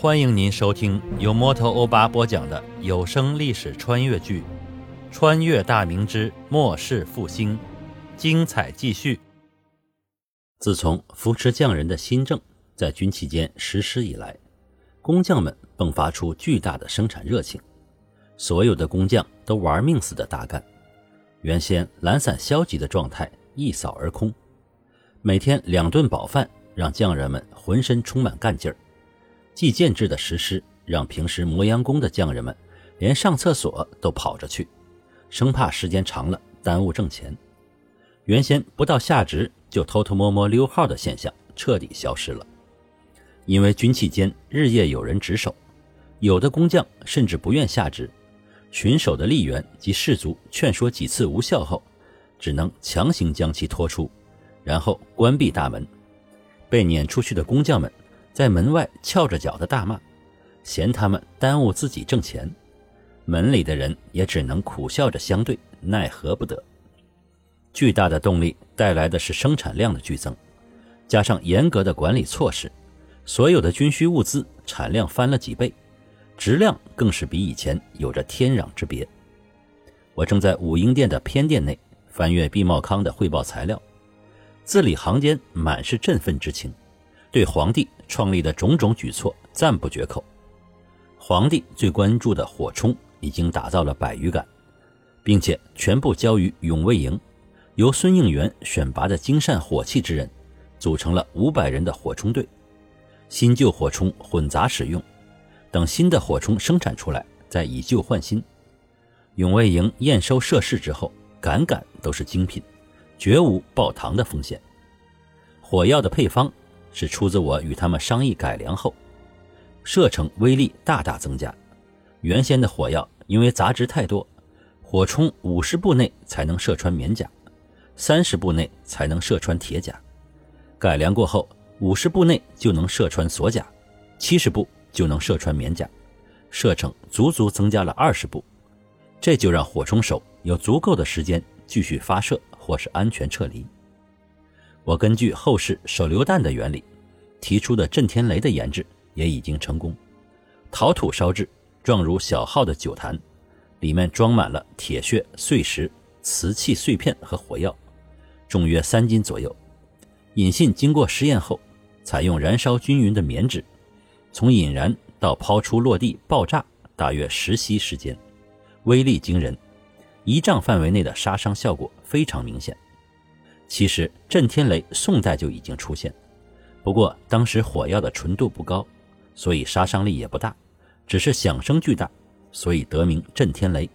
欢迎您收听由摩托欧巴播讲的有声历史穿越剧《穿越大明之末世复兴》，精彩继续。自从扶持匠人的新政在军期间实施以来，工匠们迸发出巨大的生产热情，所有的工匠都玩命似的大干，原先懒散消极的状态一扫而空。每天两顿饱饭，让匠人们浑身充满干劲儿。计件制的实施，让平时磨洋工的匠人们连上厕所都跑着去，生怕时间长了耽误挣钱。原先不到下职就偷偷摸摸溜号的现象彻底消失了，因为军期间日夜有人值守，有的工匠甚至不愿下职，巡守的吏员及士卒劝说几次无效后，只能强行将其拖出，然后关闭大门。被撵出去的工匠们。在门外翘着脚的大骂，嫌他们耽误自己挣钱。门里的人也只能苦笑着相对，奈何不得。巨大的动力带来的是生产量的剧增，加上严格的管理措施，所有的军需物资产量翻了几倍，质量更是比以前有着天壤之别。我正在武英殿的偏殿内翻阅毕茂康的汇报材料，字里行间满是振奋之情。对皇帝创立的种种举措赞不绝口。皇帝最关注的火铳已经打造了百余杆，并且全部交于永卫营，由孙应元选拔的精善火器之人组成了五百人的火铳队，新旧火铳混杂使用，等新的火铳生产出来再以旧换新。永卫营验收设试之后，杆杆都是精品，绝无爆膛的风险。火药的配方。是出自我与他们商议改良后，射程威力大大增加。原先的火药因为杂质太多，火冲五十步内才能射穿棉甲，三十步内才能射穿铁甲。改良过后，五十步内就能射穿锁甲，七十步就能射穿棉甲，射程足足增加了二十步。这就让火冲手有足够的时间继续发射或是安全撤离。我根据后世手榴弹的原理提出的震天雷的研制也已经成功。陶土烧制，状如小号的酒坛，里面装满了铁屑、碎石、瓷器碎片和火药，重约三斤左右。引信经过实验后，采用燃烧均匀的棉纸，从引燃到抛出落地爆炸大约十息时间，威力惊人，一丈范围内的杀伤效果非常明显。其实震天雷宋代就已经出现，不过当时火药的纯度不高，所以杀伤力也不大，只是响声巨大，所以得名震天雷。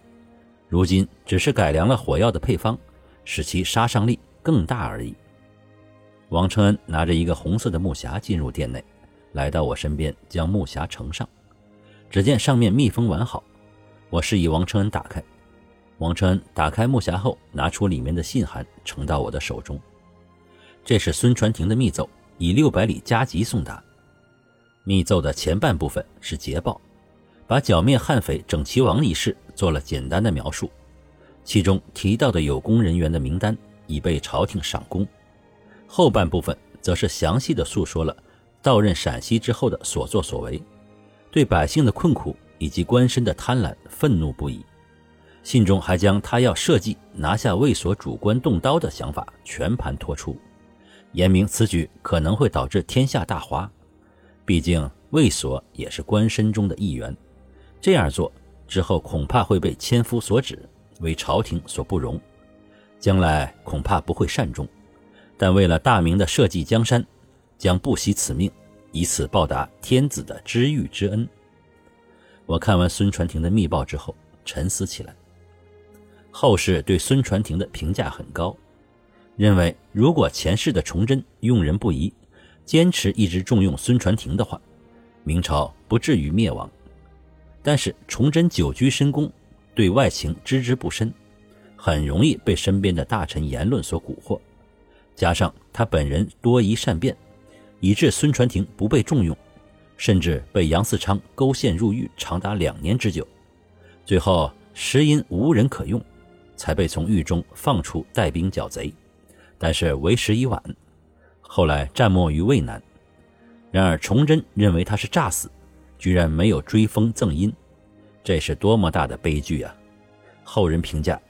如今只是改良了火药的配方，使其杀伤力更大而已。王承恩拿着一个红色的木匣进入店内，来到我身边，将木匣呈上。只见上面密封完好，我示意王承恩打开。王承恩打开木匣后，拿出里面的信函，呈到我的手中。这是孙传庭的密奏，以六百里加急送达。密奏的前半部分是捷报，把剿灭悍匪整齐王一事做了简单的描述，其中提到的有功人员的名单已被朝廷赏功。后半部分则是详细的诉说了到任陕西之后的所作所为，对百姓的困苦以及官绅的贪婪愤怒不已。信中还将他要设计拿下卫所主官动刀的想法全盘托出，言明此举可能会导致天下大哗。毕竟卫所也是官绅中的一员，这样做之后恐怕会被千夫所指，为朝廷所不容，将来恐怕不会善终。但为了大明的社稷江山，将不惜此命，以此报答天子的知遇之恩。我看完孙传庭的密报之后，沉思起来。后世对孙传庭的评价很高，认为如果前世的崇祯用人不疑，坚持一直重用孙传庭的话，明朝不至于灭亡。但是崇祯久居深宫，对外情知之不深，很容易被身边的大臣言论所蛊惑，加上他本人多疑善变，以致孙传庭不被重用，甚至被杨嗣昌勾陷入狱长达两年之久，最后实因无人可用。才被从狱中放出带兵剿贼，但是为时已晚。后来战没于渭南。然而崇祯认为他是诈死，居然没有追封赠荫，这是多么大的悲剧啊！后人评价：“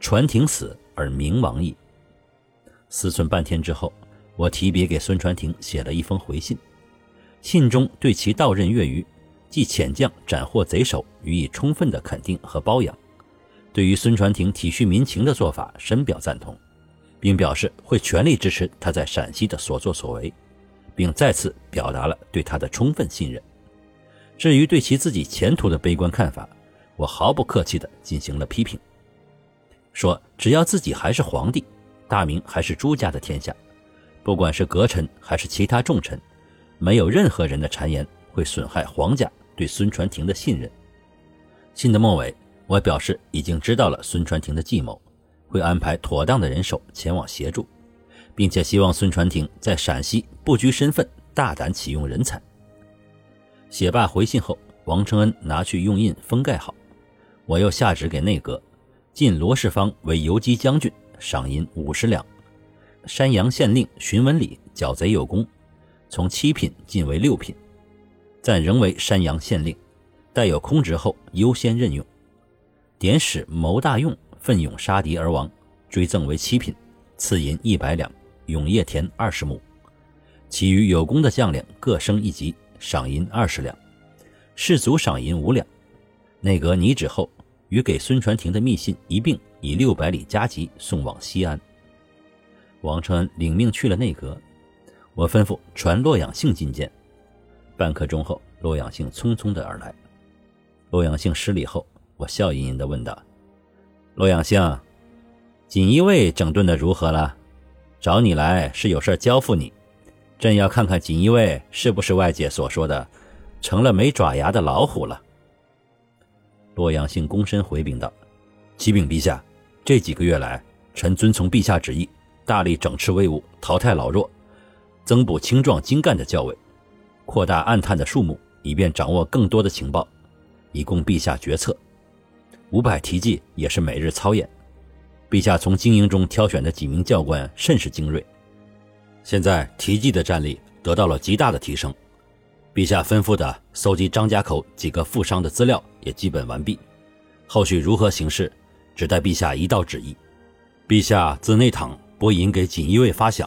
传庭死而明亡矣。”思忖半天之后，我提笔给孙传庭写了一封回信，信中对其到任越狱、即遣将斩获贼首予以充分的肯定和褒扬，对于孙传庭体恤民情的做法深表赞同，并表示会全力支持他在陕西的所作所为，并再次表达了对他的充分信任。至于对其自己前途的悲观看法，我毫不客气地进行了批评，说只要自己还是皇帝，大明还是朱家的天下，不管是阁臣还是其他重臣，没有任何人的谗言会损害皇家对孙传庭的信任。信的末尾，我表示已经知道了孙传庭的计谋，会安排妥当的人手前往协助，并且希望孙传庭在陕西不拘身份，大胆启用人才。写罢回信后，王承恩拿去用印封盖好，我又下旨给内阁，晋罗世芳为游击将军，赏银五十两；山阳县令荀文礼剿贼有功，从七品晋为六品，暂仍为山阳县令，待有空职后优先任用。典史牟大用奋勇杀敌而亡，追赠为七品，赐银一百两，永业田二十亩。其余有功的将领各升一级。赏银二十两，士卒赏银五两。内阁拟旨后，与给孙传庭的密信一并以六百里加急送往西安。王承恩领命去了内阁，我吩咐传洛阳性觐见。半刻钟后，洛阳性匆匆的而来。洛阳性失礼后，我笑吟吟的问道：“洛阳性，锦衣卫整顿的如何了？找你来是有事交付你。”朕要看看锦衣卫是不是外界所说的成了没爪牙的老虎了。洛阳信躬身回禀道：“启禀陛下，这几个月来，臣遵从陛下旨意，大力整治威武，淘汰老弱，增补青壮精干的教委，扩大暗探的数目，以便掌握更多的情报，以供陛下决策。五百提骑也是每日操演。陛下从精英中挑选的几名教官甚是精锐。”现在提骑的战力得到了极大的提升，陛下吩咐的搜集张家口几个富商的资料也基本完毕，后续如何行事，只待陛下一道旨意。陛下自内堂拨银给锦衣卫发饷，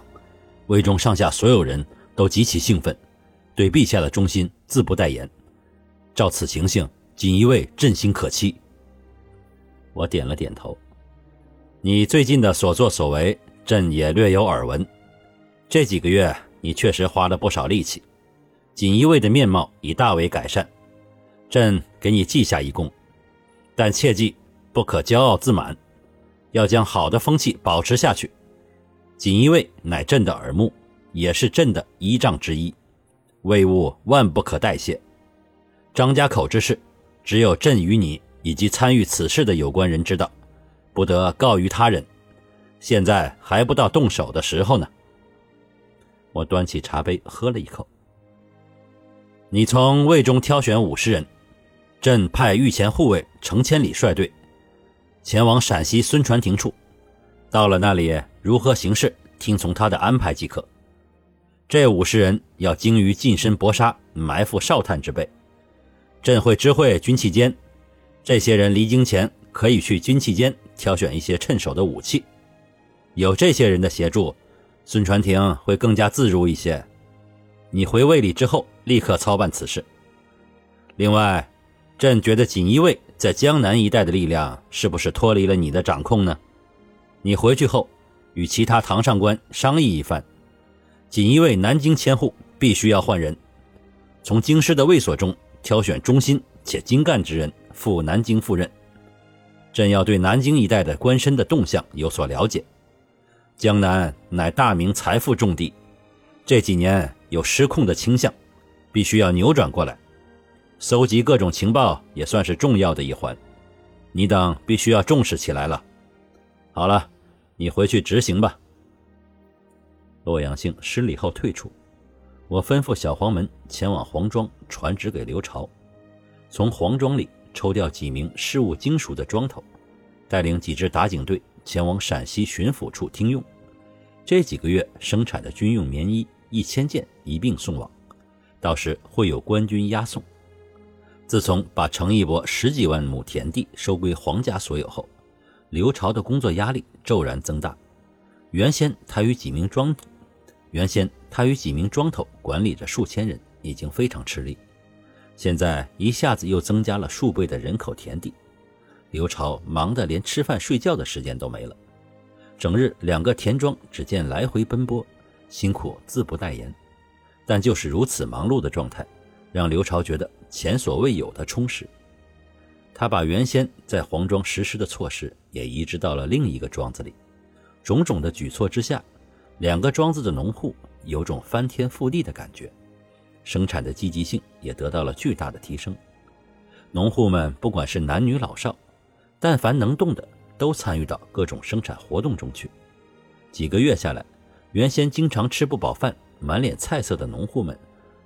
卫中上下所有人都极其兴奋，对陛下的忠心自不待言。照此情形，锦衣卫振兴可期。我点了点头，你最近的所作所为，朕也略有耳闻。这几个月，你确实花了不少力气，锦衣卫的面貌已大为改善，朕给你记下一功。但切记不可骄傲自满，要将好的风气保持下去。锦衣卫乃朕的耳目，也是朕的依仗之一，卫务万不可代谢。张家口之事，只有朕与你以及参与此事的有关人知道，不得告于他人。现在还不到动手的时候呢。我端起茶杯喝了一口。你从魏中挑选五十人，朕派御前护卫程千里率队前往陕西孙传庭处，到了那里如何行事，听从他的安排即可。这五十人要精于近身搏杀、埋伏哨探之辈，朕会知会军器监，这些人离京前可以去军器监挑选一些趁手的武器。有这些人的协助。孙传庭会更加自如一些。你回卫里之后，立刻操办此事。另外，朕觉得锦衣卫在江南一带的力量是不是脱离了你的掌控呢？你回去后，与其他堂上官商议一番。锦衣卫南京千户必须要换人，从京师的卫所中挑选忠心且精干之人赴南京赴任。朕要对南京一带的官绅的动向有所了解。江南乃大明财富重地，这几年有失控的倾向，必须要扭转过来。搜集各种情报也算是重要的一环，你等必须要重视起来了。好了，你回去执行吧。洛阳兴失礼后退出，我吩咐小黄门前往黄庄传旨给刘朝，从黄庄里抽调几名事务精熟的庄头，带领几支打井队前往陕西巡抚处听用。这几个月生产的军用棉衣一千件一并送往，到时会有官军押送。自从把程义伯十几万亩田地收归皇家所有后，刘朝的工作压力骤然增大。原先他与几名庄，原先他与几名庄头管理着数千人，已经非常吃力。现在一下子又增加了数倍的人口田地，刘朝忙得连吃饭睡觉的时间都没了，整日两个田庄只见来回奔波，辛苦自不待言。但就是如此忙碌的状态，让刘朝觉得前所未有的充实。他把原先在黄庄实施的措施也移植到了另一个庄子里。种种的举措之下，两个庄子的农户有种翻天覆地的感觉，生产的积极性也得到了巨大的提升。农户们不管是男女老少，但凡能动的，都参与到各种生产活动中去。几个月下来，原先经常吃不饱饭、满脸菜色的农户们，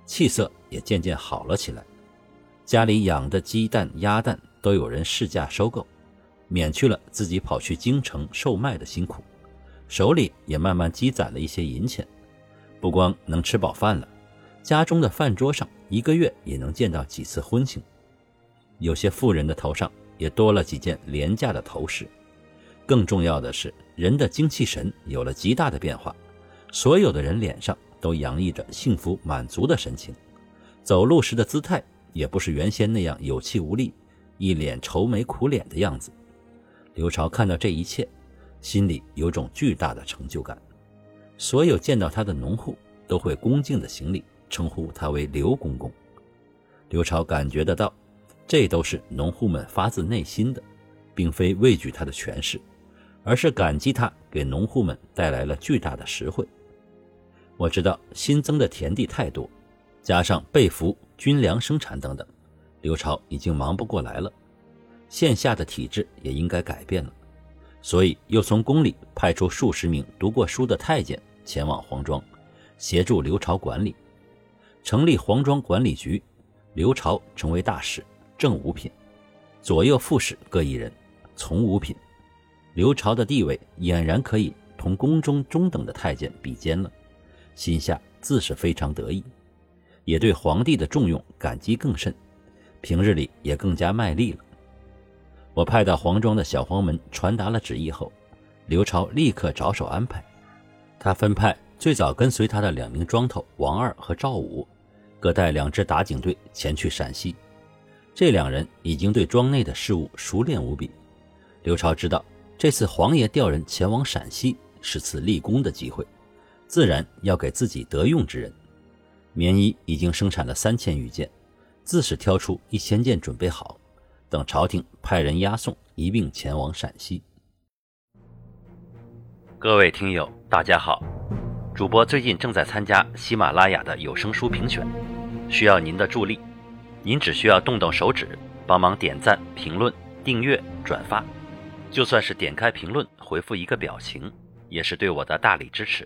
气色也渐渐好了起来。家里养的鸡蛋、鸭蛋都有人市价收购，免去了自己跑去京城售卖的辛苦。手里也慢慢积攒了一些银钱，不光能吃饱饭了，家中的饭桌上一个月也能见到几次婚庆。有些富人的头上也多了几件廉价的头饰。更重要的是，人的精气神有了极大的变化，所有的人脸上都洋溢着幸福满足的神情，走路时的姿态也不是原先那样有气无力、一脸愁眉苦脸的样子。刘朝看到这一切。心里有种巨大的成就感，所有见到他的农户都会恭敬的行礼，称呼他为刘公公。刘朝感觉得到，这都是农户们发自内心的，并非畏惧他的权势，而是感激他给农户们带来了巨大的实惠。我知道新增的田地太多，加上被俘军粮生产等等，刘朝已经忙不过来了，线下的体制也应该改变了。所以，又从宫里派出数十名读过书的太监前往黄庄，协助刘朝管理，成立黄庄管理局。刘朝成为大使，正五品，左右副使各一人，从五品。刘朝的地位俨然可以同宫中中等的太监比肩了，心下自是非常得意，也对皇帝的重用感激更甚，平日里也更加卖力了。我派到黄庄的小黄门传达了旨意后，刘朝立刻着手安排。他分派最早跟随他的两名庄头王二和赵五，各带两支打井队前去陕西。这两人已经对庄内的事务熟练无比。刘超知道这次皇爷调人前往陕西是次立功的机会，自然要给自己得用之人。棉衣已经生产了三千余件，自是挑出一千件准备好。等朝廷派人押送，一并前往陕西。各位听友，大家好，主播最近正在参加喜马拉雅的有声书评选，需要您的助力。您只需要动动手指，帮忙点赞、评论、订阅、转发，就算是点开评论回复一个表情，也是对我的大力支持。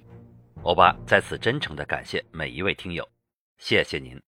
欧巴在此真诚的感谢每一位听友，谢谢您。